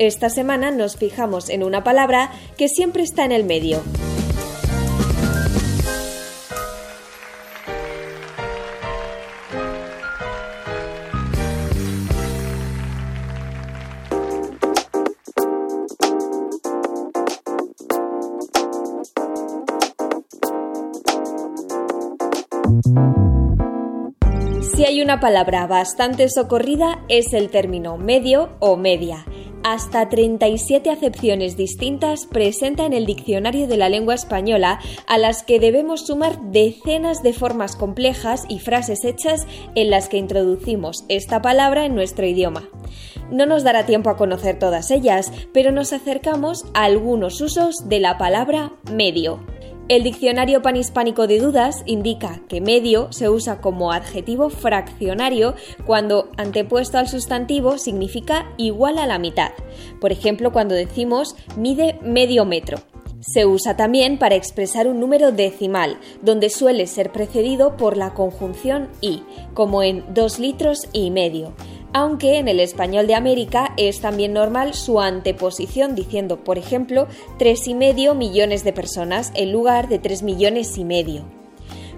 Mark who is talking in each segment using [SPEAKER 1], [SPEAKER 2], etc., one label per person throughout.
[SPEAKER 1] Esta semana nos fijamos en una palabra que siempre está en el medio. Si hay una palabra bastante socorrida es el término medio o media. Hasta 37 acepciones distintas presenta en el diccionario de la lengua española, a las que debemos sumar decenas de formas complejas y frases hechas en las que introducimos esta palabra en nuestro idioma. No nos dará tiempo a conocer todas ellas, pero nos acercamos a algunos usos de la palabra medio. El diccionario panhispánico de dudas indica que medio se usa como adjetivo fraccionario cuando antepuesto al sustantivo significa igual a la mitad. Por ejemplo, cuando decimos mide medio metro. Se usa también para expresar un número decimal, donde suele ser precedido por la conjunción y, como en dos litros y medio aunque en el español de América es también normal su anteposición diciendo, por ejemplo, tres y medio millones de personas en lugar de tres millones y medio.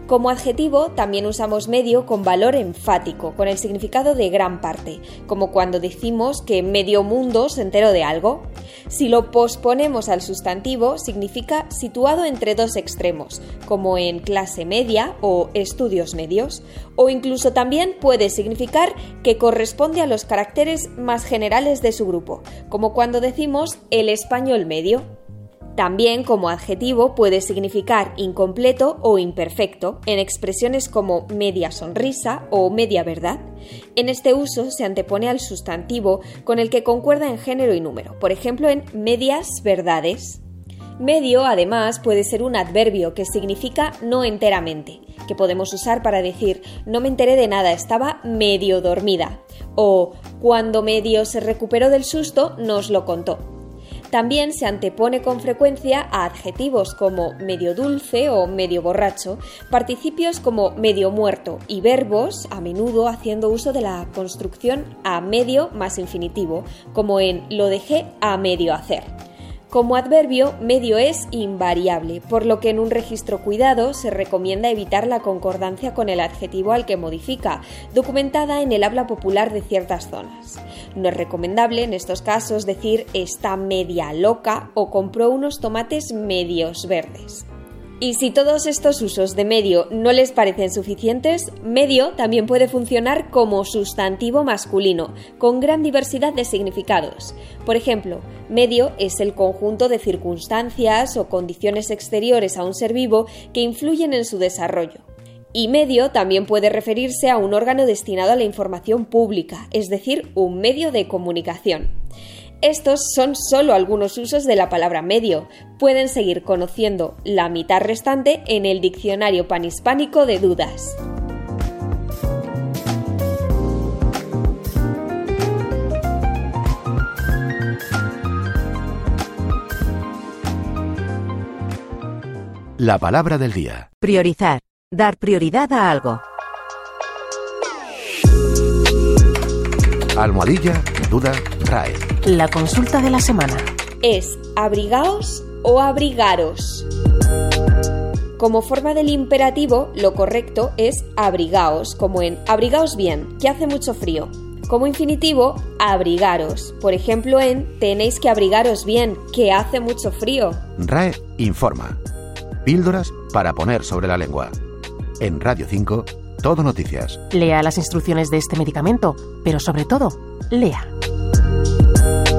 [SPEAKER 1] Como adjetivo también usamos medio con valor enfático, con el significado de gran parte, como cuando decimos que medio mundo se enteró de algo. Si lo posponemos al sustantivo, significa situado entre dos extremos, como en clase media o estudios medios, o incluso también puede significar que corresponde a los caracteres más generales de su grupo, como cuando decimos el español medio. También como adjetivo puede significar incompleto o imperfecto en expresiones como media sonrisa o media verdad. En este uso se antepone al sustantivo con el que concuerda en género y número, por ejemplo en medias verdades. Medio, además, puede ser un adverbio que significa no enteramente, que podemos usar para decir no me enteré de nada, estaba medio dormida, o cuando medio se recuperó del susto nos lo contó. También se antepone con frecuencia a adjetivos como medio dulce o medio borracho, participios como medio muerto y verbos, a menudo haciendo uso de la construcción a medio más infinitivo, como en lo dejé a medio hacer. Como adverbio, medio es invariable, por lo que en un registro cuidado se recomienda evitar la concordancia con el adjetivo al que modifica, documentada en el habla popular de ciertas zonas. No es recomendable en estos casos decir está media loca o compró unos tomates medios verdes. Y si todos estos usos de medio no les parecen suficientes, medio también puede funcionar como sustantivo masculino, con gran diversidad de significados. Por ejemplo, medio es el conjunto de circunstancias o condiciones exteriores a un ser vivo que influyen en su desarrollo. Y medio también puede referirse a un órgano destinado a la información pública, es decir, un medio de comunicación. Estos son solo algunos usos de la palabra medio. Pueden seguir conociendo la mitad restante en el diccionario panhispánico de dudas.
[SPEAKER 2] La palabra del día.
[SPEAKER 3] Priorizar. Dar prioridad a algo.
[SPEAKER 2] Almohadilla, duda, trae.
[SPEAKER 3] La consulta de la semana.
[SPEAKER 1] ¿Es abrigaos o abrigaros? Como forma del imperativo, lo correcto es abrigaos, como en abrigaos bien, que hace mucho frío. Como infinitivo, abrigaros. Por ejemplo, en tenéis que abrigaros bien, que hace mucho frío.
[SPEAKER 2] RAE informa. Píldoras para poner sobre la lengua. En Radio 5, Todo Noticias.
[SPEAKER 3] Lea las instrucciones de este medicamento, pero sobre todo, lea. Música